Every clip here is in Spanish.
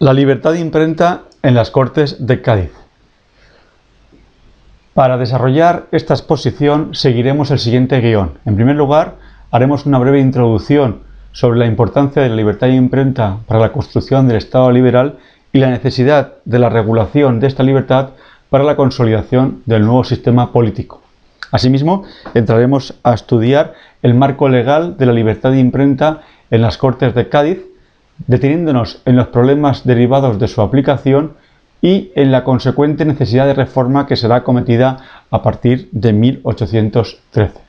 La libertad de imprenta en las Cortes de Cádiz. Para desarrollar esta exposición seguiremos el siguiente guion. En primer lugar, haremos una breve introducción sobre la importancia de la libertad de imprenta para la construcción del Estado liberal y la necesidad de la regulación de esta libertad para la consolidación del nuevo sistema político. Asimismo, entraremos a estudiar el marco legal de la libertad de imprenta en las Cortes de Cádiz deteniéndonos en los problemas derivados de su aplicación y en la consecuente necesidad de reforma que será cometida a partir de 1813.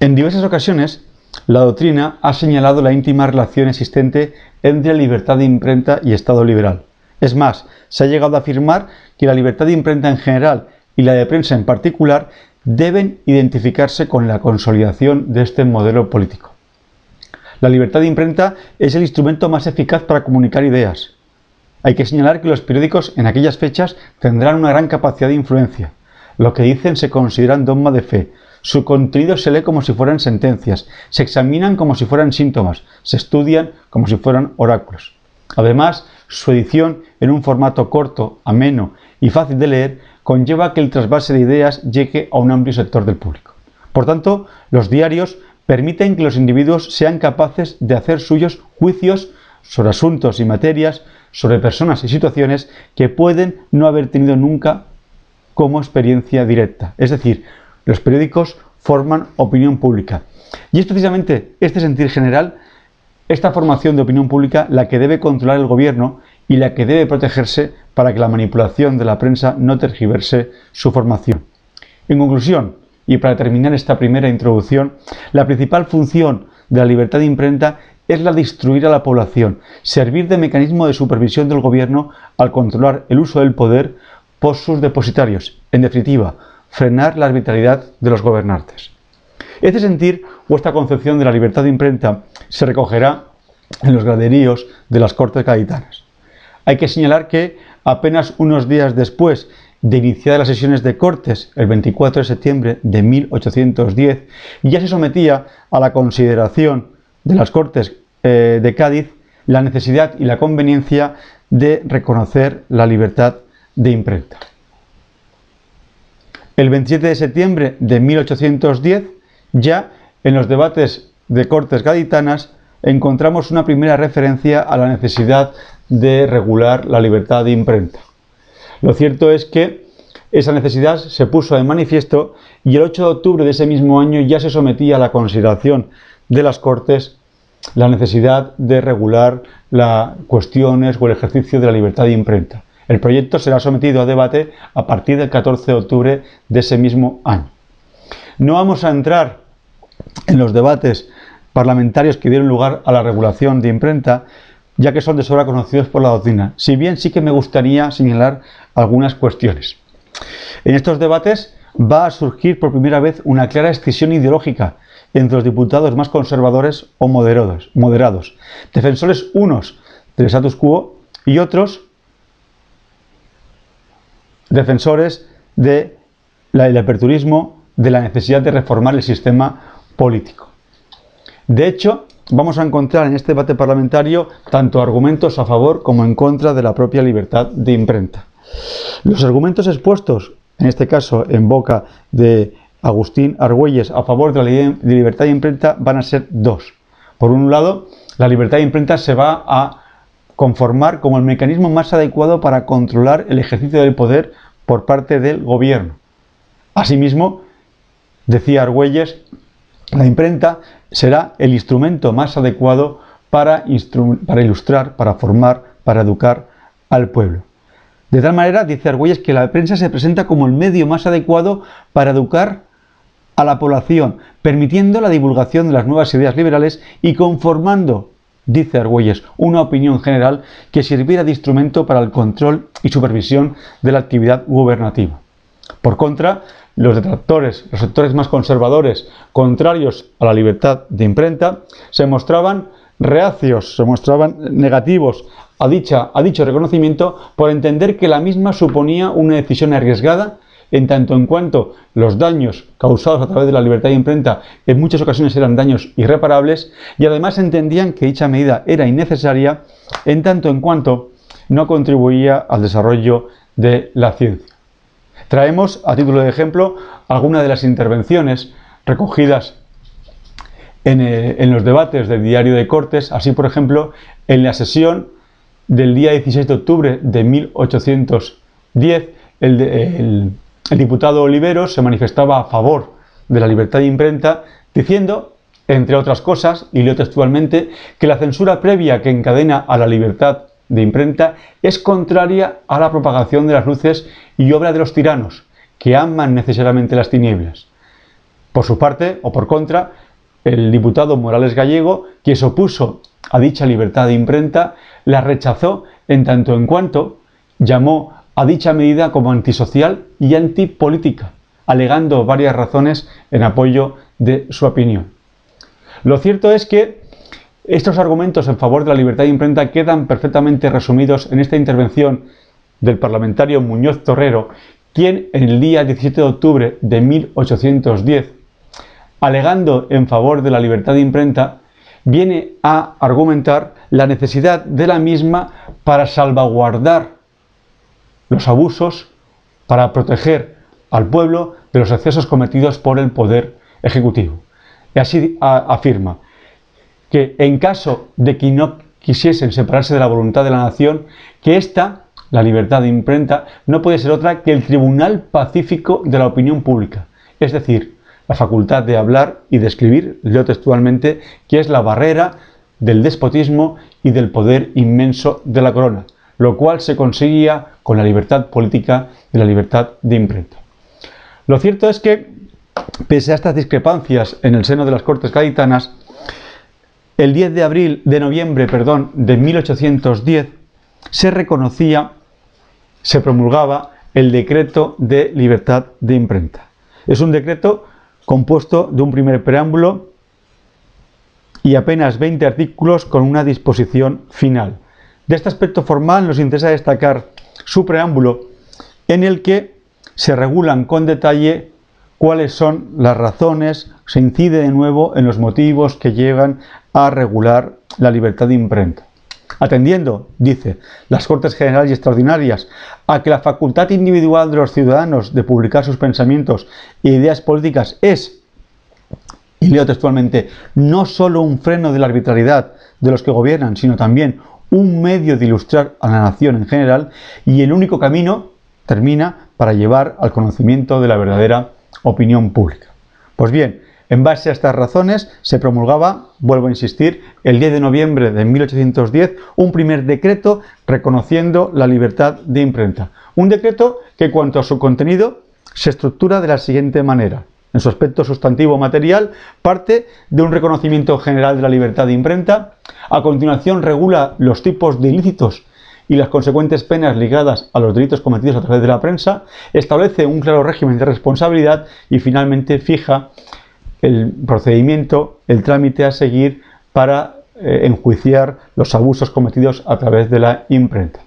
En diversas ocasiones, la doctrina ha señalado la íntima relación existente entre libertad de imprenta y Estado liberal. Es más, se ha llegado a afirmar que la libertad de imprenta en general y la de prensa en particular deben identificarse con la consolidación de este modelo político. La libertad de imprenta es el instrumento más eficaz para comunicar ideas. Hay que señalar que los periódicos en aquellas fechas tendrán una gran capacidad de influencia. Lo que dicen se consideran dogma de fe. Su contenido se lee como si fueran sentencias, se examinan como si fueran síntomas, se estudian como si fueran oráculos. Además, su edición en un formato corto, ameno y fácil de leer conlleva que el trasvase de ideas llegue a un amplio sector del público. Por tanto, los diarios permiten que los individuos sean capaces de hacer suyos juicios sobre asuntos y materias, sobre personas y situaciones que pueden no haber tenido nunca como experiencia directa. Es decir, los periódicos forman opinión pública. Y es precisamente este sentir general, esta formación de opinión pública, la que debe controlar el gobierno y la que debe protegerse para que la manipulación de la prensa no tergiverse su formación. En conclusión, y para terminar esta primera introducción, la principal función de la libertad de imprenta es la de instruir a la población, servir de mecanismo de supervisión del gobierno al controlar el uso del poder por sus depositarios, en definitiva, frenar la arbitrariedad de los gobernantes. Este sentir o esta concepción de la libertad de imprenta se recogerá en los graderíos de las Cortes Gaditanas. Hay que señalar que apenas unos días después de iniciar las sesiones de Cortes el 24 de septiembre de 1810, ya se sometía a la consideración de las Cortes eh, de Cádiz la necesidad y la conveniencia de reconocer la libertad de imprenta. El 27 de septiembre de 1810, ya en los debates de Cortes gaditanas, encontramos una primera referencia a la necesidad de regular la libertad de imprenta. Lo cierto es que esa necesidad se puso de manifiesto y el 8 de octubre de ese mismo año ya se sometía a la consideración de las Cortes la necesidad de regular las cuestiones o el ejercicio de la libertad de imprenta. El proyecto será sometido a debate a partir del 14 de octubre de ese mismo año. No vamos a entrar en los debates parlamentarios que dieron lugar a la regulación de imprenta, ya que son de sobra conocidos por la doctrina, si bien sí que me gustaría señalar algunas cuestiones. En estos debates va a surgir por primera vez una clara escisión ideológica entre los diputados más conservadores o moderados, moderados defensores unos del status quo y otros defensores del aperturismo, de la necesidad de reformar el sistema político. De hecho, vamos a encontrar en este debate parlamentario tanto argumentos a favor como en contra de la propia libertad de imprenta. Los argumentos expuestos, en este caso en boca de Agustín Argüelles, a favor de la libertad de imprenta van a ser dos. Por un lado, la libertad de imprenta se va a conformar como el mecanismo más adecuado para controlar el ejercicio del poder por parte del gobierno. Asimismo, decía Argüelles, la imprenta será el instrumento más adecuado para, ilustrar, para formar, para educar al pueblo. De tal manera, dice Argüelles, que la prensa se presenta como el medio más adecuado para educar a la población, permitiendo la divulgación de las nuevas ideas liberales y conformando, dice Argüelles, una opinión general que sirviera de instrumento para el control y supervisión de la actividad gubernativa. Por contra, los detractores, los sectores más conservadores, contrarios a la libertad de imprenta, se mostraban reacios, se mostraban negativos a, dicha, a dicho reconocimiento por entender que la misma suponía una decisión arriesgada en tanto en cuanto los daños causados a través de la libertad de imprenta en muchas ocasiones eran daños irreparables y además entendían que dicha medida era innecesaria en tanto en cuanto no contribuía al desarrollo de la ciencia. Traemos a título de ejemplo algunas de las intervenciones recogidas en, eh, en, los debates del diario de Cortes, así por ejemplo en la sesión del día 16 de octubre de 1810, el, diputado Oliveros se manifestaba a favor de la libertad de imprenta, diciendo, entre otras cosas, y leo textualmente, que la censura previa que encadena a la libertad de imprenta es contraria a la propagación de las luces y obra de los tiranos, que aman necesariamente las tinieblas. Por su parte, o por contra, el diputado Morales Gallego, quien se opuso a dicha libertad de imprenta, la rechazó en tanto en cuanto llamó a dicha medida como antisocial y antipolítica, alegando varias razones en apoyo de su opinión. Lo cierto es que estos argumentos en favor de la libertad de imprenta quedan perfectamente resumidos en esta intervención del parlamentario Muñoz Torrero, quien en el día 17 de octubre de 1810, alegando en favor de la libertad de imprenta, viene a argumentar la necesidad de la misma para salvaguardar los abusos, para proteger al pueblo de los excesos cometidos por el poder ejecutivo. Y así afirma que en caso de que no quisiesen separarse de la voluntad de la nación, que esta, la libertad de imprenta, no puede ser otra que el tribunal pacífico de la opinión pública, es decir, la facultad de hablar y de escribir, leo textualmente, que es la barrera del despotismo y del poder inmenso de la corona, lo cual se conseguía con la libertad política y la libertad de imprenta. Lo cierto es que, pese a estas discrepancias en el seno de las Cortes Gaditanas, el 10 de abril, de noviembre, perdón, de 1810, se reconocía, se promulgaba el decreto de libertad de imprenta. Es un decreto compuesto de un primer preámbulo y apenas 20 artículos con una disposición final. De este aspecto formal nos interesa destacar su preámbulo en el que se regulan con detalle cuáles son las razones, se incide de nuevo en los motivos que llegan a regular la libertad de imprenta. Atendiendo, dice, las Cortes Generales y Extraordinarias a que la facultad individual de los ciudadanos de publicar sus pensamientos e ideas políticas es, y leo textualmente, no sólo un freno de la arbitrariedad de los que gobiernan, sino también un medio de ilustrar a la nación en general y el único camino, termina, para llevar al conocimiento de la verdadera opinión pública. Pues bien, en base a estas razones se promulgaba, vuelvo a insistir, el 10 de noviembre de 1810 un primer decreto reconociendo la libertad de imprenta. Un decreto que cuanto a su contenido se estructura de la siguiente manera. En su aspecto sustantivo material parte de un reconocimiento general de la libertad de imprenta, a continuación regula los tipos de ilícitos y las consecuentes penas ligadas a los delitos cometidos a través de la prensa, establece un claro régimen de responsabilidad y finalmente fija el procedimiento, el trámite a seguir para eh, enjuiciar los abusos cometidos a través de la imprenta.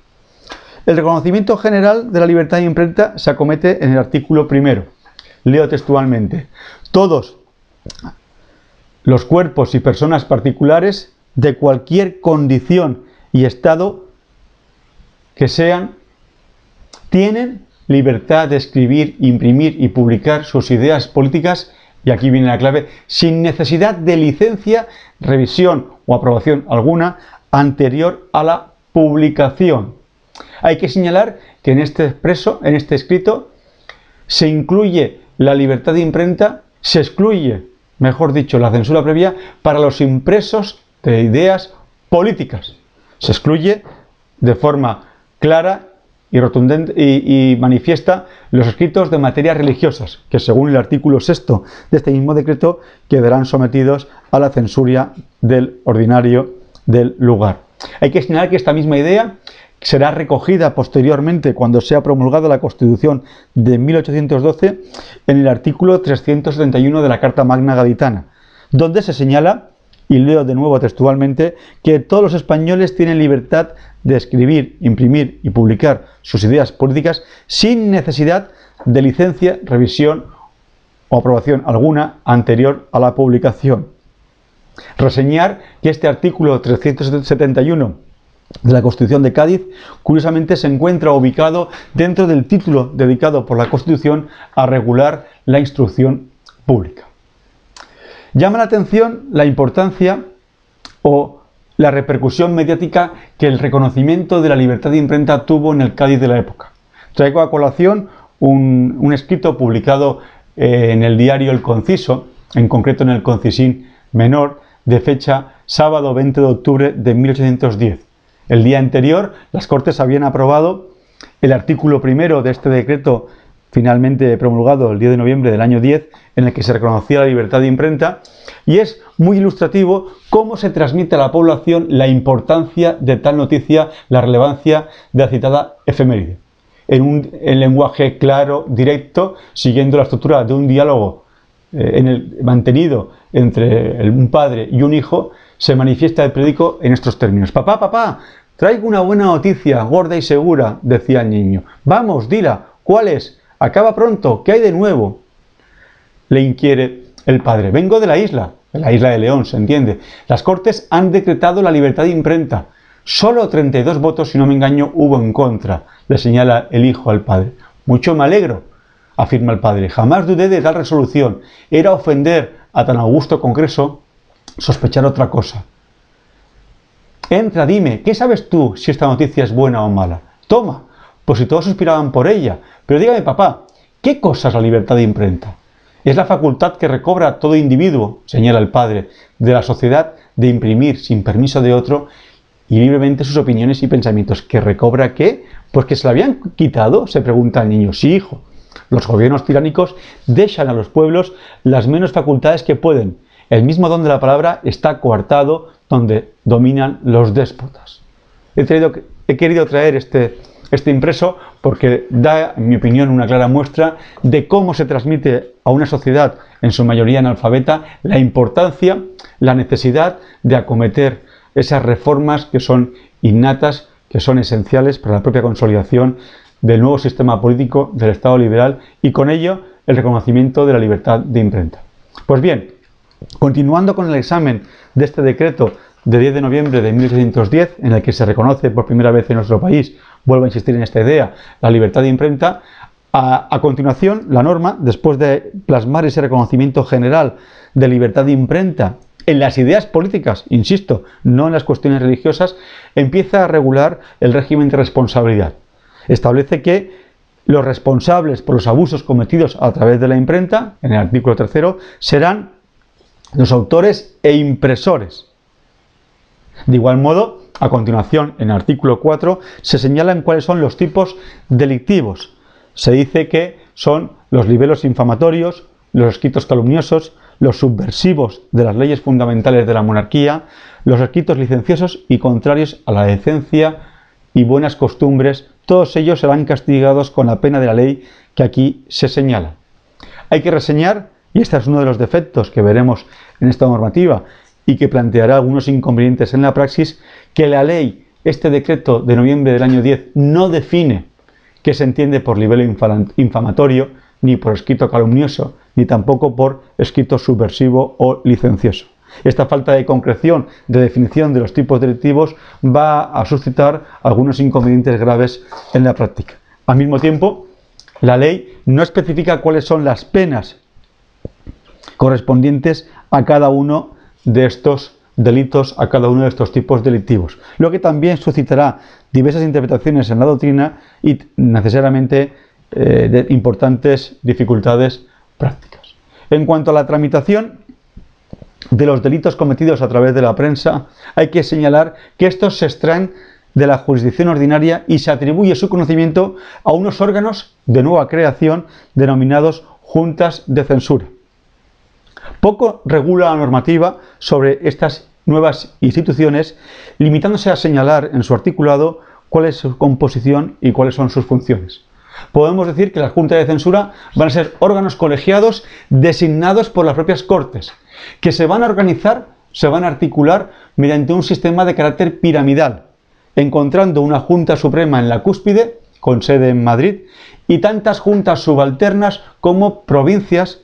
El reconocimiento general de la libertad de imprenta se acomete en el artículo primero. Leo textualmente. Todos los cuerpos y personas particulares de cualquier condición y estado que sean, tienen libertad de escribir, imprimir y publicar sus ideas políticas y aquí viene la clave, sin necesidad de licencia, revisión o aprobación alguna anterior a la publicación. Hay que señalar que en este expreso, en este escrito, se incluye la libertad de imprenta, se excluye, mejor dicho, la censura previa para los impresos de ideas políticas. Se excluye de forma clara y, manifiesta los escritos de materias religiosas, que según el artículo sexto de este mismo decreto quedarán sometidos a la censura del ordinario del lugar. Hay que señalar que esta misma idea será recogida posteriormente cuando sea promulgada la Constitución de 1812 en el artículo 371 de la Carta Magna Gaditana, donde se señala y leo de nuevo textualmente, que todos los españoles tienen libertad de escribir, imprimir y publicar sus ideas políticas sin necesidad de licencia, revisión o aprobación alguna anterior a la publicación. Reseñar que este artículo 371 de la Constitución de Cádiz, curiosamente se encuentra ubicado dentro del título dedicado por la Constitución a regular la instrucción pública. Llama la atención la importancia o la repercusión mediática que el reconocimiento de la libertad de imprenta tuvo en el Cádiz de la época. Traigo a colación un, escrito publicado eh, en el diario El Conciso, en concreto en el Concisín Menor, de fecha sábado 20 de octubre de 1810. El día anterior, las Cortes habían aprobado el artículo primero de este decreto finalmente promulgado el 10 de noviembre del año 10, en el que se reconocía la libertad de imprenta, y es muy ilustrativo cómo se transmite a la población la importancia de tal noticia, la relevancia de la citada efeméride. En un lenguaje claro, directo, siguiendo la estructura de un diálogo eh, en el, mantenido entre un padre y un hijo, se manifiesta el periódico en estos términos. Papá, papá, traigo una buena noticia, gorda y segura, decía el niño. Vamos, dila, ¿cuál es? Acaba pronto, ¿qué hay de nuevo? Le inquiere el padre. Vengo de la isla, de la isla de León, se entiende. Las Cortes han decretado la libertad de imprenta. Solo 32 votos, si no me engaño, hubo en contra, le señala el hijo al padre. Mucho me alegro, afirma el padre. Jamás dudé de tal resolución. Era ofender a tan augusto Congreso sospechar otra cosa. Entra, dime, ¿qué sabes tú si esta noticia es buena o mala? Toma, pues si todos suspiraban por ella. Pero dígame, papá, ¿qué cosa es la libertad de imprenta? Es la facultad que recobra todo individuo, señala el padre, de la sociedad de imprimir sin permiso de otro y libremente sus opiniones y pensamientos. ¿Que recobra qué? Pues que se la habían quitado, se pregunta el niño. Sí, hijo. Los gobiernos tiránicos dejan a los pueblos las menos facultades que pueden el mismo don de la palabra está coartado donde dominan los déspotas. He, querido traer este, este impreso porque da, en mi opinión, una clara muestra de cómo se transmite a una sociedad, en su mayoría analfabeta, la importancia, la necesidad de acometer esas reformas que son innatas, que son esenciales para la propia consolidación del nuevo sistema político del Estado liberal y con ello el reconocimiento de la libertad de imprenta. Pues bien, Continuando con el examen de este decreto de 10 de noviembre de 1810, en el que se reconoce por primera vez en nuestro país, vuelvo a insistir en esta idea, la libertad de imprenta, a, a, continuación, la norma, después de plasmar ese reconocimiento general de libertad de imprenta en las ideas políticas, insisto, no en las cuestiones religiosas, empieza a regular el régimen de responsabilidad. Establece que los responsables por los abusos cometidos a través de la imprenta, en el artículo tercero, serán los autores e impresores. De igual modo, a continuación, en el artículo 4, se señalan cuáles son los tipos delictivos. Se dice que son los libelos infamatorios, los escritos calumniosos, los subversivos de las leyes fundamentales de la monarquía, los escritos licenciosos y contrarios a la decencia y buenas costumbres, todos ellos serán castigados con la pena de la ley que aquí se señala. Hay que reseñar y este es uno de los defectos que veremos en esta normativa y que planteará algunos inconvenientes en la praxis, que la ley, este decreto de noviembre del año 10, no define qué se entiende por libelo infamatorio, ni por escrito calumnioso, ni tampoco por escrito subversivo o licencioso. Esta falta de concreción de definición de los tipos delictivos va a suscitar algunos inconvenientes graves en la práctica. Al mismo tiempo, la ley no especifica cuáles son las penas correspondientes a cada uno de estos delitos, a cada uno de estos tipos delictivos. Lo que también suscitará diversas interpretaciones en la doctrina y necesariamente eh, de importantes dificultades prácticas. En cuanto a la tramitación de los delitos cometidos a través de la prensa, hay que señalar que estos se extraen de la jurisdicción ordinaria y se atribuye su conocimiento a unos órganos de nueva creación denominados juntas de censura. Poco regula la normativa sobre estas nuevas instituciones, limitándose a señalar en su articulado cuál es su composición y cuáles son sus funciones. Podemos decir que las juntas de censura van a ser órganos colegiados designados por las propias Cortes, que se van a organizar se van a articular mediante un sistema de carácter piramidal, encontrando una Junta Suprema en la cúspide, con sede en Madrid, y tantas juntas subalternas como provincias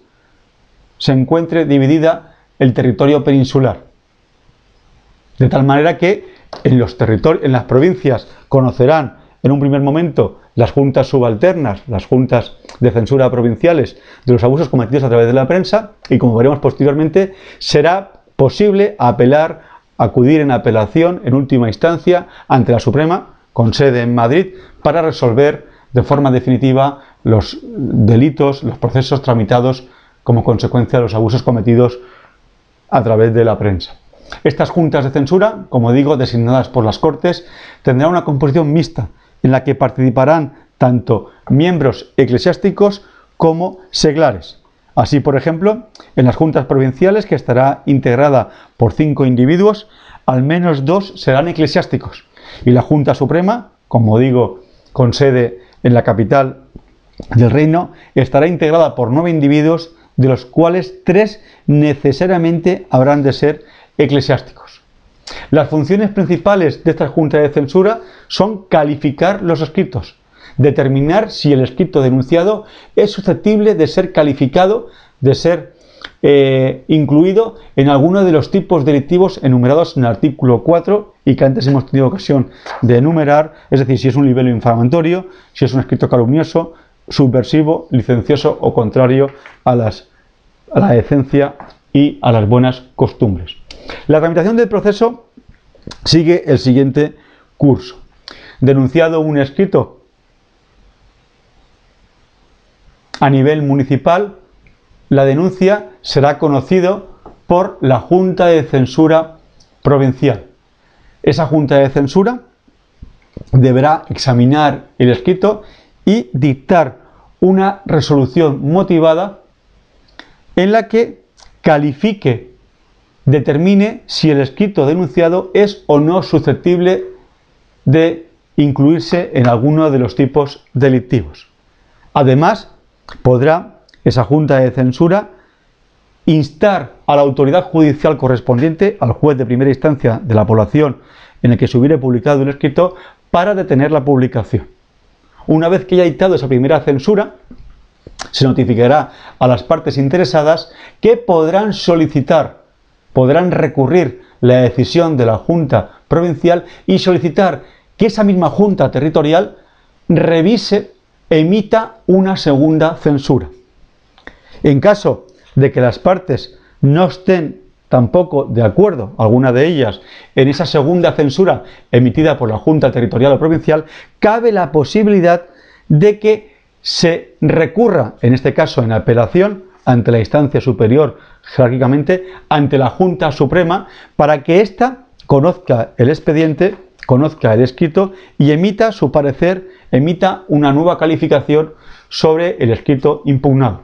se encuentre dividida el territorio peninsular. De tal manera que en, los en las provincias conocerán en un primer momento las juntas subalternas, las juntas de censura provinciales de los abusos cometidos a través de la prensa y como veremos posteriormente será posible apelar, acudir en apelación en última instancia ante la Suprema con sede en Madrid para resolver de forma definitiva los delitos, los procesos tramitados como consecuencia de los abusos cometidos a través de la prensa. Estas juntas de censura, como digo, designadas por las Cortes, tendrán una composición mixta en la que participarán tanto miembros eclesiásticos como seglares. Así, por ejemplo, en las juntas provinciales, que estará integrada por cinco individuos, al menos dos serán eclesiásticos. Y la Junta Suprema, como digo, con sede en la capital del reino, estará integrada por nueve individuos, de los cuales tres necesariamente habrán de ser eclesiásticos. Las funciones principales de esta Junta de Censura son calificar los escritos, determinar si el escrito denunciado es susceptible de ser calificado, de ser eh, incluido en alguno de los tipos delictivos enumerados en el artículo 4 y que antes hemos tenido ocasión de enumerar, es decir, si es un libelo infamatorio, si es un escrito calumnioso, subversivo, licencioso o contrario a, a la decencia y a las buenas costumbres. La tramitación del proceso sigue el siguiente curso. Denunciado un escrito a nivel municipal, la denuncia será conocido por la Junta de Censura Provincial. Esa Junta de Censura deberá examinar el escrito y dictar una resolución motivada en la que califique determine si el escrito denunciado es o no susceptible de incluirse en alguno de los tipos delictivos. Además, podrá esa Junta de Censura instar a la autoridad judicial correspondiente, al juez de primera instancia de la población en el que se hubiera publicado el escrito, para detener la publicación. Una vez que haya dictado esa primera censura, se notificará a las partes interesadas que podrán solicitar podrán recurrir la decisión de la Junta Provincial y solicitar que esa misma Junta Territorial revise, emita una segunda censura. En caso de que las partes no estén tampoco de acuerdo, alguna de ellas, en esa segunda censura emitida por la Junta Territorial o Provincial, cabe la posibilidad de que se recurra, en este caso en apelación, ante la instancia superior jerárquicamente, ante la Junta Suprema, para que ésta conozca el expediente, conozca el escrito y emita su parecer, emita una nueva calificación sobre el escrito impugnado.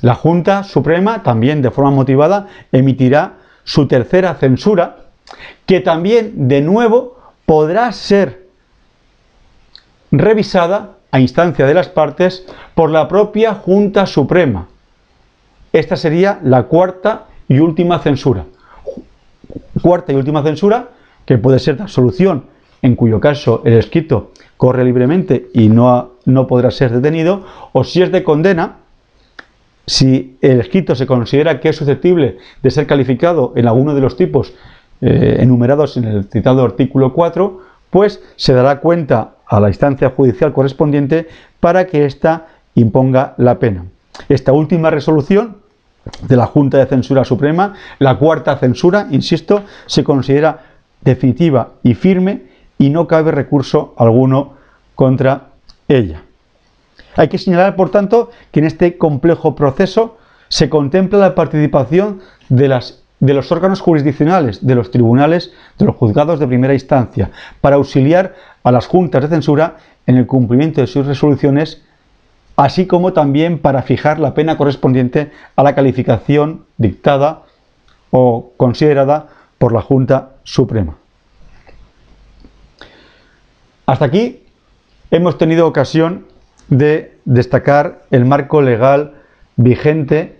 La Junta Suprema, también de forma motivada, emitirá su tercera censura, que también, de nuevo, podrá ser revisada a instancia de las partes por la propia Junta Suprema. Esta sería la cuarta y última censura. Cuarta y última censura, que puede ser de absolución, en cuyo caso el escrito corre libremente y no, no podrá ser detenido, o si es de condena, si el escrito se considera que es susceptible de ser calificado en alguno de los tipos eh, enumerados en el citado artículo 4, pues se dará cuenta a la instancia judicial correspondiente para que ésta imponga la pena. Esta última resolución de la Junta de Censura Suprema, la cuarta censura, insisto, se considera definitiva y firme y no cabe recurso alguno contra ella. Hay que señalar, por tanto, que en este complejo proceso se contempla la participación de las de los órganos jurisdiccionales, de los tribunales, de los juzgados de primera instancia, para auxiliar a las juntas de censura en el cumplimiento de sus resoluciones, así como también para fijar la pena correspondiente a la calificación dictada o considerada por la Junta Suprema. Hasta aquí hemos tenido ocasión de destacar el marco legal vigente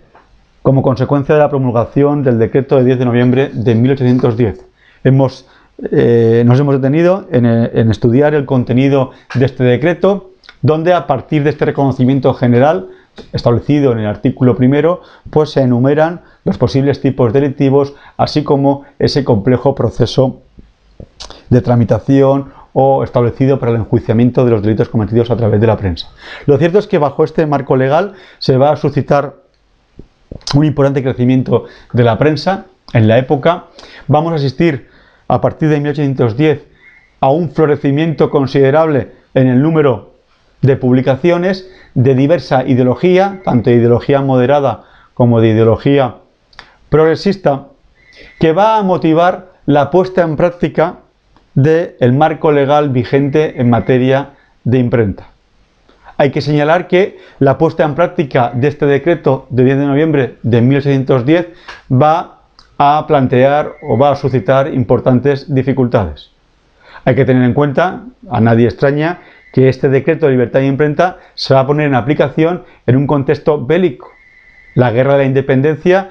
como consecuencia de la promulgación del decreto de 10 de noviembre de 1810. Hemos, eh, nos hemos detenido en, en estudiar el contenido de este decreto, donde a partir de este reconocimiento general establecido en el artículo primero, pues se enumeran los posibles tipos delictivos, así como ese complejo proceso de tramitación o establecido para el enjuiciamiento de los delitos cometidos a través de la prensa. Lo cierto es que bajo este marco legal se va a suscitar un importante crecimiento de la prensa en la época. Vamos a asistir a partir de 1810 a un florecimiento considerable en el número de publicaciones de diversa ideología, tanto de ideología moderada como de ideología progresista, que va a motivar la puesta en práctica del marco legal vigente en materia de imprenta. Hay que señalar que la puesta en práctica de este decreto de 10 de noviembre de 1810 va a plantear o va a suscitar importantes dificultades. Hay que tener en cuenta, a nadie extraña, que este decreto de libertad de imprenta se va a poner en aplicación en un contexto bélico. La guerra de la independencia,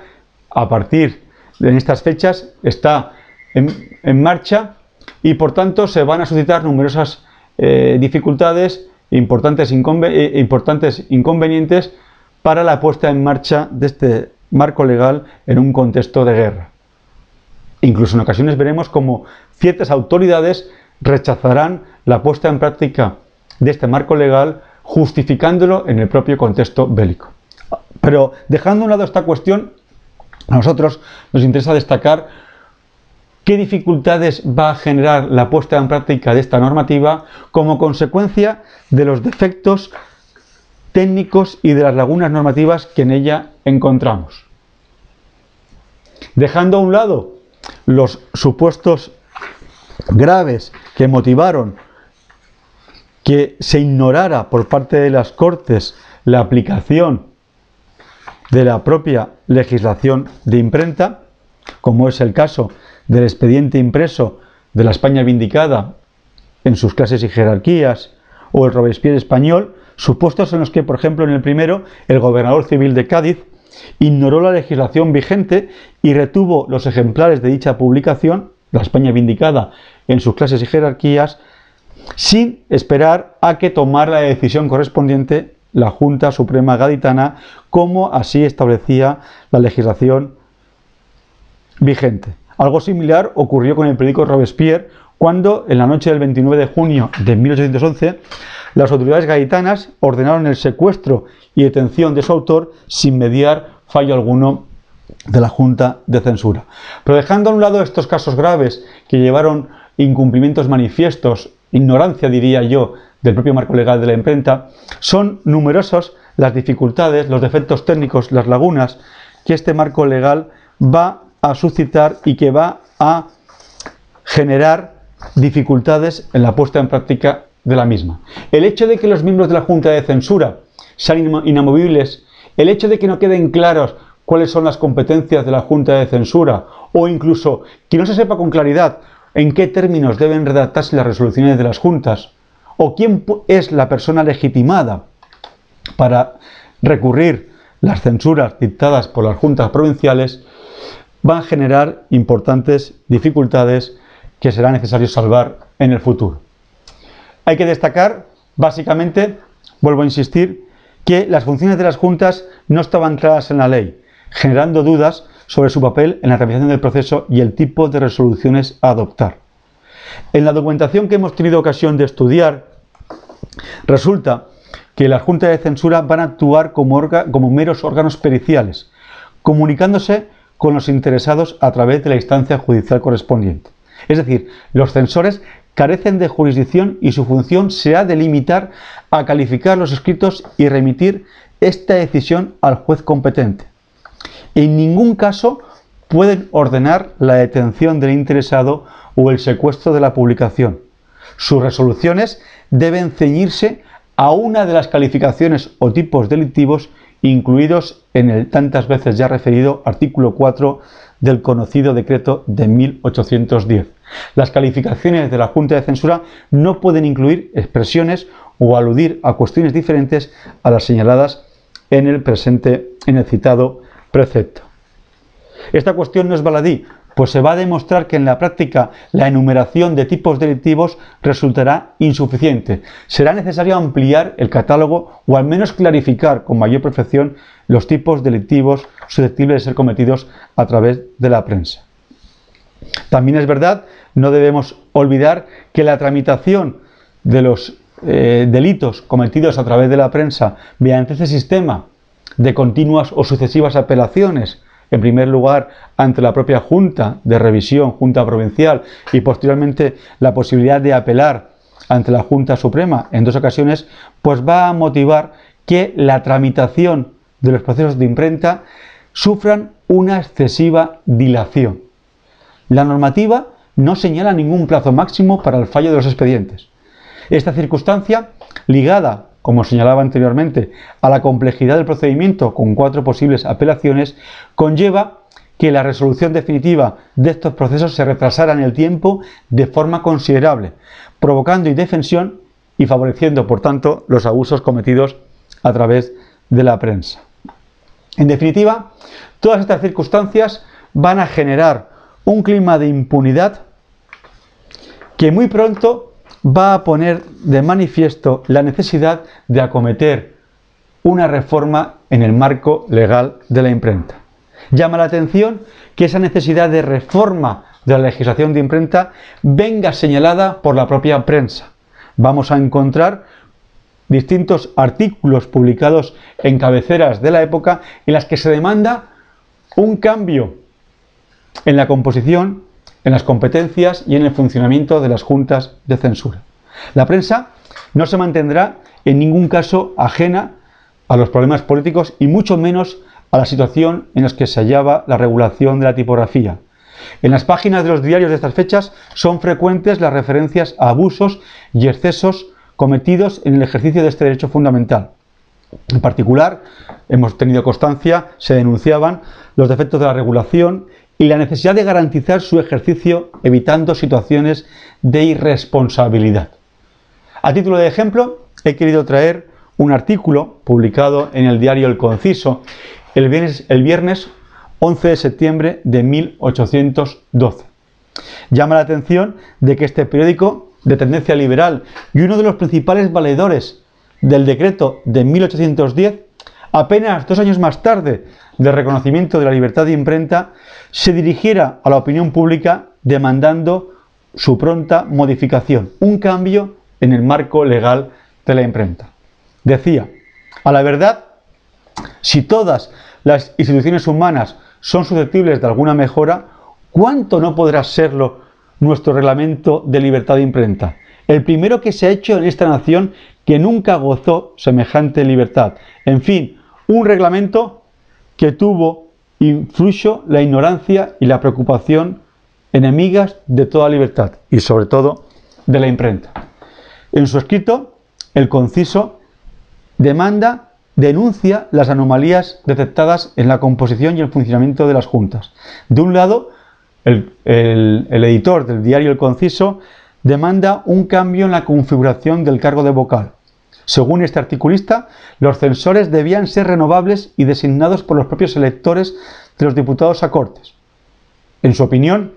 a partir de estas fechas, está en, marcha y por tanto se van a suscitar numerosas eh, dificultades, importantes, eh, importantes inconvenientes para la puesta en marcha de este marco legal en un contexto de guerra. Incluso en ocasiones veremos como ciertas autoridades rechazarán la puesta en práctica de este marco legal, justificándolo en el propio contexto bélico. Pero dejando a un lado esta cuestión, a nosotros nos interesa destacar qué dificultades va a generar la puesta en práctica de esta normativa como consecuencia de los defectos técnicos y de las lagunas normativas que en ella encontramos. Dejando a un lado los supuestos graves que motivaron que se ignorara por parte de las Cortes la aplicación de la propia legislación de imprenta, como es el caso del expediente impreso de la España vindicada en sus clases y jerarquías, o el Robespierre español, supuestos en los que, por ejemplo, en el primero, el gobernador civil de Cádiz ignoró la legislación vigente y retuvo los ejemplares de dicha publicación, la España vindicada en sus clases y jerarquías, sin esperar a que tomara la decisión correspondiente la Junta Suprema Gaditana, como así establecía la legislación vigente. Algo similar ocurrió con el periódico Robespierre cuando, en la noche del 29 de junio de 1811, las autoridades gaditanas ordenaron el secuestro y detención de su autor sin mediar fallo alguno de la Junta de Censura. Pero dejando a un lado estos casos graves que llevaron incumplimientos manifiestos ignorancia, diría yo, del propio marco legal de la imprenta, son numerosos las dificultades, los defectos técnicos, las lagunas que este marco legal va a suscitar y que va a generar dificultades en la puesta en práctica de la misma. El hecho de que los miembros de la Junta de Censura sean inamovibles, el hecho de que no queden claros cuáles son las competencias de la Junta de Censura o incluso que no se sepa con claridad en qué términos deben redactarse las resoluciones de las juntas o quién es la persona legitimada para recurrir las censuras dictadas por las juntas provinciales, van a generar importantes dificultades que será necesario salvar en el futuro. Hay que destacar, básicamente, vuelvo a insistir, que las funciones de las juntas no estaban claras en la ley, generando dudas sobre su papel en la realización del proceso y el tipo de resoluciones a adoptar. En la documentación que hemos tenido ocasión de estudiar, resulta que las juntas de censura van a actuar como, como meros órganos periciales, comunicándose con los interesados a través de la instancia judicial correspondiente. Es decir, los censores carecen de jurisdicción y su función será de limitar a calificar los escritos y remitir esta decisión al juez competente. En ningún caso pueden ordenar la detención del interesado o el secuestro de la publicación. Sus resoluciones deben ceñirse a una de las calificaciones o tipos delictivos incluidos en el tantas veces ya referido artículo 4 del conocido decreto de 1810. Las calificaciones de la Junta de Censura no pueden incluir expresiones o aludir a cuestiones diferentes a las señaladas en el presente, en el citado precepto. Esta cuestión no es baladí, pues se va a demostrar que en la práctica la enumeración de tipos delictivos resultará insuficiente. Será necesario ampliar el catálogo o al menos clarificar con mayor perfección los tipos delictivos susceptibles de ser cometidos a través de la prensa. También es verdad, no debemos olvidar que la tramitación de los eh, delitos cometidos a través de la prensa mediante este sistema de continuas o sucesivas apelaciones en primer lugar ante la propia Junta de Revisión, Junta Provincial, y posteriormente la posibilidad de apelar ante la Junta Suprema en dos ocasiones, pues va a motivar que la tramitación de los procesos de imprenta sufran una excesiva dilación. La normativa no señala ningún plazo máximo para el fallo de los expedientes. Esta circunstancia, ligada como señalaba anteriormente, a la complejidad del procedimiento con cuatro posibles apelaciones, conlleva que la resolución definitiva de estos procesos se retrasara en el tiempo de forma considerable, provocando indefensión y favoreciendo, por tanto, los abusos cometidos a través de la prensa. En definitiva, todas estas circunstancias van a generar un clima de impunidad que muy pronto va a poner de manifiesto la necesidad de acometer una reforma en el marco legal de la imprenta. Llama la atención que esa necesidad de reforma de la legislación de imprenta venga señalada por la propia prensa. Vamos a encontrar distintos artículos publicados en cabeceras de la época en las que se demanda un cambio en la composición en las competencias y en el funcionamiento de las juntas de censura. La prensa no se mantendrá en ningún caso ajena a los problemas políticos y mucho menos a la situación en la que se hallaba la regulación de la tipografía. En las páginas de los diarios de estas fechas son frecuentes las referencias a abusos y excesos cometidos en el ejercicio de este derecho fundamental. En particular, hemos tenido constancia, se denunciaban los defectos de la regulación y la necesidad de garantizar su ejercicio evitando situaciones de irresponsabilidad. A título de ejemplo, he querido traer un artículo publicado en el diario El Conciso el viernes, el viernes 11 de septiembre de 1812. Llama la atención de que este periódico de tendencia liberal y uno de los principales valedores del decreto de 1810, apenas dos años más tarde del reconocimiento de la libertad de imprenta, se dirigiera a la opinión pública demandando su pronta modificación, un cambio en el marco legal de la imprenta. Decía, a la verdad, si todas las instituciones humanas son susceptibles de alguna mejora, ¿cuánto no podrá serlo nuestro reglamento de libertad de imprenta? El primero que se ha hecho en esta nación que nunca gozó semejante libertad. En fin, un reglamento que tuvo influyo la ignorancia y la preocupación enemigas de toda libertad y sobre todo de la imprenta. En su escrito, el conciso demanda, denuncia las anomalías detectadas en la composición y el funcionamiento de las juntas. De un lado, el editor del diario El Conciso demanda un cambio en la configuración del cargo de vocal. Según este articulista, los censores debían ser renovables y designados por los propios electores de los diputados a Cortes. En su opinión,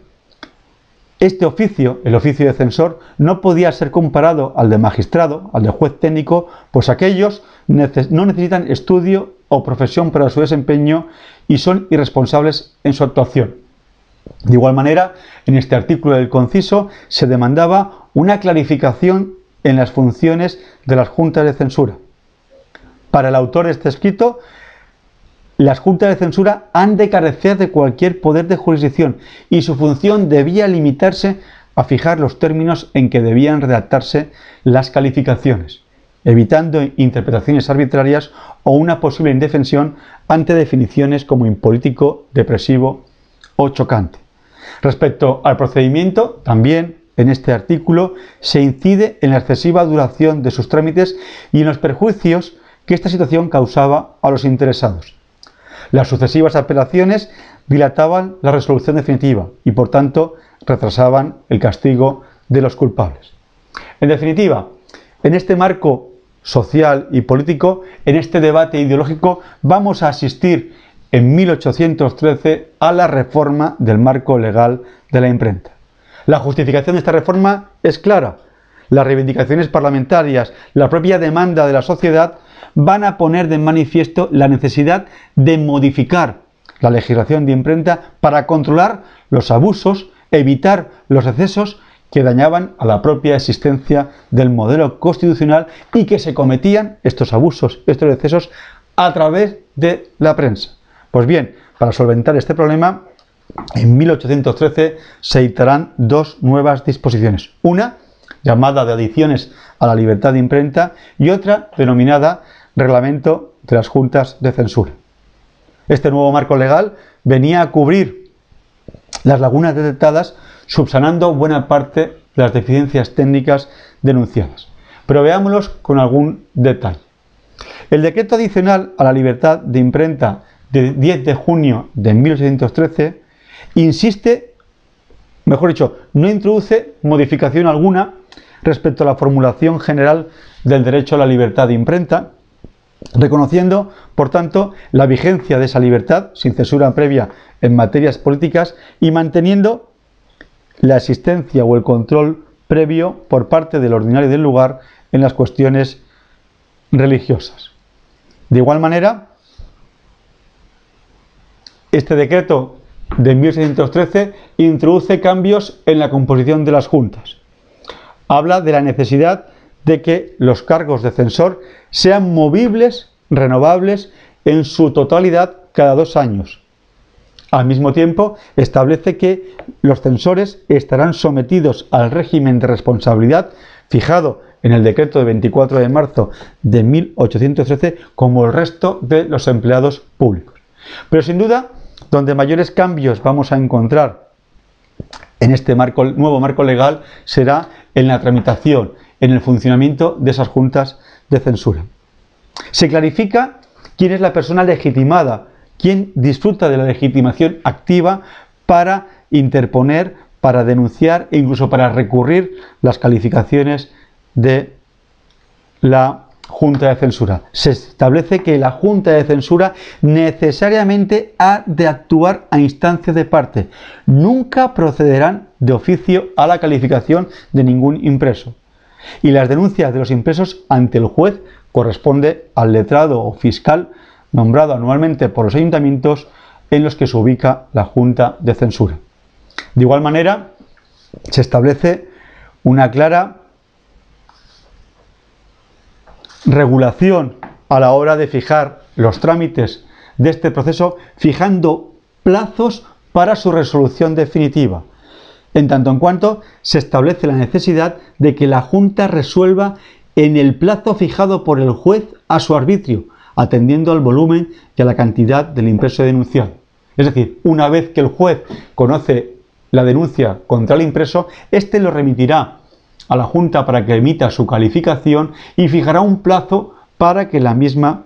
este oficio, el oficio de censor, no podía ser comparado al de magistrado, al de juez técnico, pues aquellos no necesitan estudio o profesión para su desempeño y son irresponsables en su actuación. De igual manera, en este artículo del conciso se demandaba una clarificación en las funciones de las juntas de censura. Para el autor de este escrito, las juntas de censura han de carecer de cualquier poder de jurisdicción y su función debía limitarse a fijar los términos en que debían redactarse las calificaciones, evitando interpretaciones arbitrarias o una posible indefensión ante definiciones como impolítico, depresivo o chocante. Respecto al procedimiento, también en este artículo se incide en la excesiva duración de sus trámites y en los perjuicios que esta situación causaba a los interesados. Las sucesivas apelaciones dilataban la resolución definitiva y por tanto retrasaban el castigo de los culpables. En definitiva, en este marco social y político, en este debate ideológico, vamos a asistir en 1813 a la reforma del marco legal de la imprenta. La justificación de esta reforma es clara. Las reivindicaciones parlamentarias, la propia demanda de la sociedad van a poner de manifiesto la necesidad de modificar la legislación de imprenta para controlar los abusos, evitar los excesos que dañaban a la propia existencia del modelo constitucional y que se cometían estos abusos, estos excesos a través de la prensa. Pues bien, para solventar este problema, en 1813 se dictarán dos nuevas disposiciones. Una, llamada de adiciones a la libertad de imprenta, y otra, denominada Reglamento de las Juntas de Censura. Este nuevo marco legal venía a cubrir las lagunas detectadas, subsanando buena parte de las deficiencias técnicas denunciadas. Pero veámoslos con algún detalle. El decreto adicional a la libertad de imprenta de 10 de junio de 1813 insiste, mejor dicho, no introduce modificación alguna respecto a la formulación general del derecho a la libertad de imprenta, reconociendo, por tanto, la vigencia de esa libertad sin censura previa en materias políticas y manteniendo la existencia o el control previo por parte del ordinario del lugar en las cuestiones religiosas. De igual manera, este decreto de 1613 introduce cambios en la composición de las juntas. Habla de la necesidad de que los cargos de censor sean movibles, renovables en su totalidad cada dos años. Al mismo tiempo, establece que los censores estarán sometidos al régimen de responsabilidad fijado en el decreto de 24 de marzo de 1813 como el resto de los empleados públicos. Pero sin duda, donde mayores cambios vamos a encontrar en este nuevo marco legal será en la tramitación, en el funcionamiento de esas juntas de censura. Se clarifica quién es la persona legitimada, quién disfruta de la legitimación activa para interponer, para denunciar e incluso para recurrir las calificaciones de la Junta de Censura. Se establece que la Junta de Censura necesariamente ha de actuar a instancia de parte. Nunca procederán de oficio a la calificación de ningún impreso. Y las denuncias de los impresos ante el juez corresponde al letrado o fiscal nombrado anualmente por los ayuntamientos en los que se ubica la Junta de Censura. De igual manera, se establece una clara regulación a la hora de fijar los trámites de este proceso, fijando plazos para su resolución definitiva, en tanto en cuanto se establece la necesidad de que la Junta resuelva en el plazo fijado por el juez a su arbitrio, atendiendo al volumen y a la cantidad del impreso denunciado. Es decir, una vez que el juez conoce la denuncia contra el impreso, éste lo remitirá a la Junta para que emita su calificación y fijará un plazo para que la misma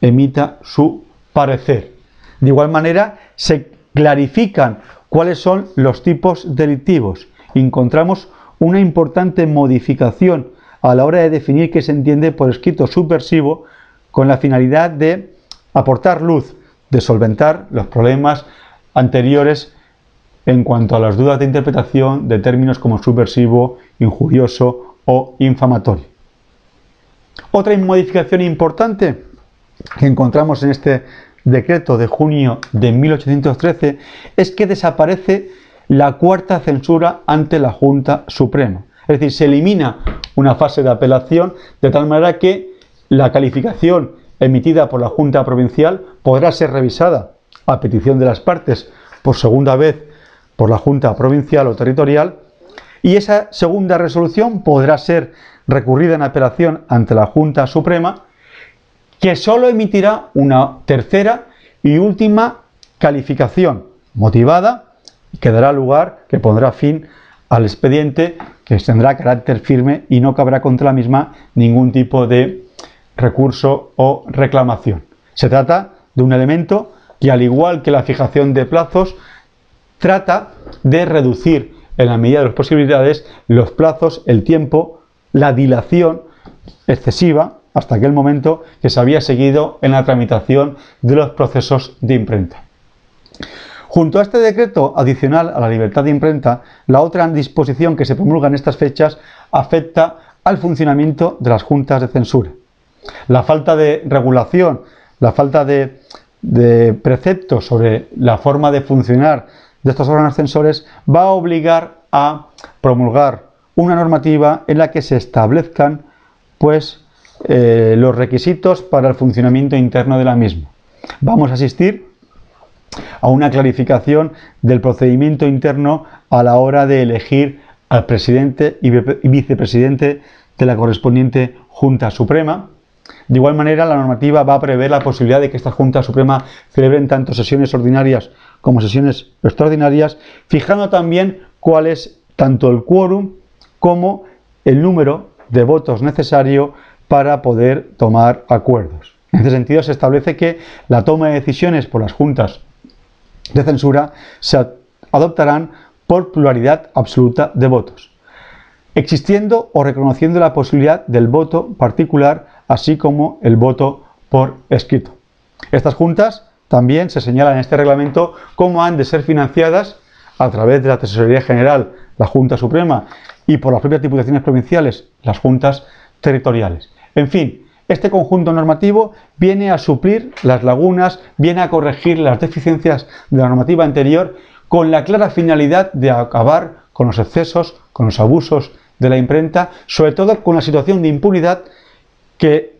emita su parecer. De igual manera, se clarifican cuáles son los tipos delictivos. Encontramos una importante modificación a la hora de definir qué se entiende por escrito subversivo con la finalidad de aportar luz, de solventar los problemas anteriores en cuanto a las dudas de interpretación de términos como subversivo, injurioso o infamatorio. Otra modificación importante que encontramos en este decreto de junio de 1813 es que desaparece la cuarta censura ante la Junta Suprema. Es decir, se elimina una fase de apelación de tal manera que la calificación emitida por la Junta Provincial podrá ser revisada a petición de las partes por segunda vez por la Junta Provincial o Territorial y esa segunda resolución podrá ser recurrida en apelación ante la Junta Suprema que solo emitirá una tercera y última calificación motivada que dará lugar, que pondrá fin al expediente que tendrá carácter firme y no cabrá contra la misma ningún tipo de recurso o reclamación. Se trata de un elemento que al igual que la fijación de plazos trata de reducir en la medida de las posibilidades los plazos, el tiempo, la dilación excesiva hasta aquel momento que se había seguido en la tramitación de los procesos de imprenta. Junto a este decreto adicional a la libertad de imprenta, la otra disposición que se promulga en estas fechas afecta al funcionamiento de las juntas de censura. La falta de regulación, la falta de, preceptos sobre la forma de funcionar de estos órganos censores va a obligar a promulgar una normativa en la que se establezcan pues, eh, los requisitos para el funcionamiento interno de la misma. Vamos a asistir a una clarificación del procedimiento interno a la hora de elegir al presidente y vicepresidente de la correspondiente Junta Suprema. De igual manera, la normativa va a prever la posibilidad de que esta Junta Suprema celebren tanto sesiones ordinarias como sesiones extraordinarias, fijando también cuál es tanto el quórum como el número de votos necesario para poder tomar acuerdos. En ese sentido, se establece que la toma de decisiones por las juntas de censura se adoptarán por pluralidad absoluta de votos, existiendo o reconociendo la posibilidad del voto particular, así como el voto por escrito. Estas juntas también se señalan en este reglamento cómo han de ser financiadas a través de la Tesorería General, la Junta Suprema, y por las propias diputaciones provinciales, las juntas territoriales. En fin, este conjunto normativo viene a suplir las lagunas, viene a corregir las deficiencias de la normativa anterior con la clara finalidad de acabar con los excesos, con los abusos de la imprenta, sobre todo con la situación de impunidad que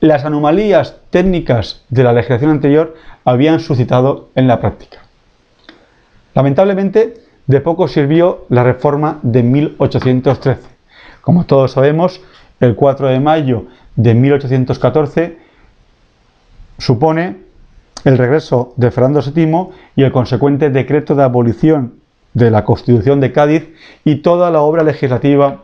las anomalías técnicas de la legislación anterior habían suscitado en la práctica. Lamentablemente, de poco sirvió la reforma de 1813. Como todos sabemos, el 4 de mayo de 1814 supone el regreso de Fernando VII y el consecuente decreto de abolición de la Constitución de Cádiz y toda la obra legislativa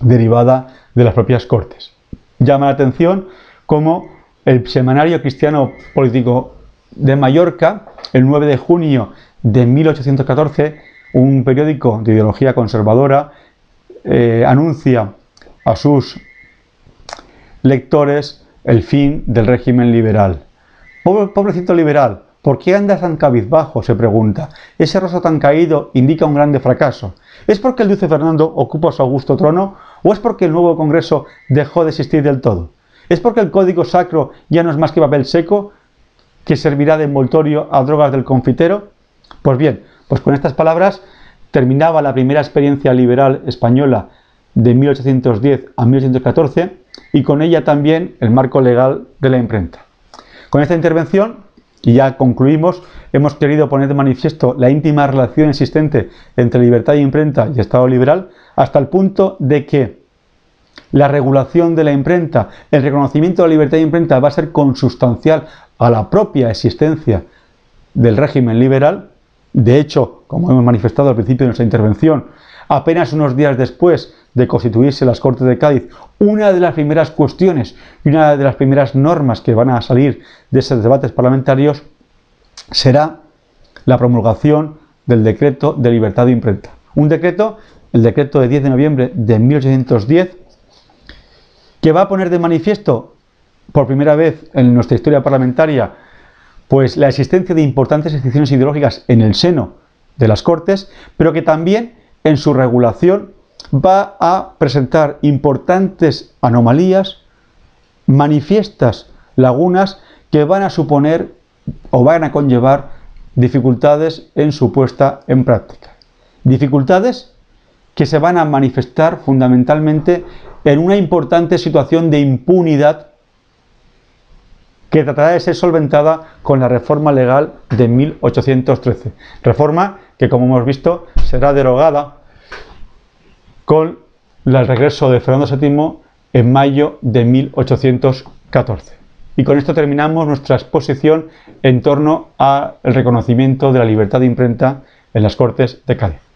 derivada de las propias Cortes. Llama la atención cómo el Semanario Cristiano Político de Mallorca, el 9 de junio de 1814, un periódico de ideología conservadora, eh, anuncia a sus lectores el fin del régimen liberal. pobrecito liberal, ¿por qué andas tan cabizbajo? se pregunta. Ese rostro tan caído indica un grande fracaso. ¿Es porque el dulce Fernando ocupa su augusto trono o es porque el nuevo Congreso dejó de existir del todo? ¿Es porque el código sacro ya no es más que papel seco que servirá de envoltorio a drogas del confitero? Pues bien, pues con estas palabras terminaba la primera experiencia liberal española de 1810 a 1814 y con ella también el marco legal de la imprenta. Con esta intervención, y ya concluimos, hemos querido poner de manifiesto la íntima relación existente entre libertad de imprenta y Estado liberal hasta el punto de que la regulación de la imprenta, el reconocimiento de la libertad de imprenta va a ser consustancial a la propia existencia del régimen liberal. De hecho, como hemos manifestado al principio de nuestra intervención, apenas unos días después de constituirse las Cortes de Cádiz, una de las primeras cuestiones y una de las primeras normas que van a salir de esos debates parlamentarios será la promulgación del decreto de libertad de imprenta. Un decreto, el decreto de 10 de noviembre de 1810, que va a poner de manifiesto por primera vez en nuestra historia parlamentaria pues la existencia de importantes instituciones ideológicas en el seno de las Cortes, pero que también en su regulación va a presentar importantes anomalías, manifiestas lagunas que van a suponer o van a conllevar dificultades en su puesta en práctica. Dificultades que se van a manifestar fundamentalmente en una importante situación de impunidad que tratará de ser solventada con la reforma legal de 1813. Reforma que, como hemos visto, será derogada con el regreso de Fernando VII en mayo de 1814. Y con esto terminamos nuestra exposición en torno al reconocimiento de la libertad de imprenta en las Cortes de Cádiz.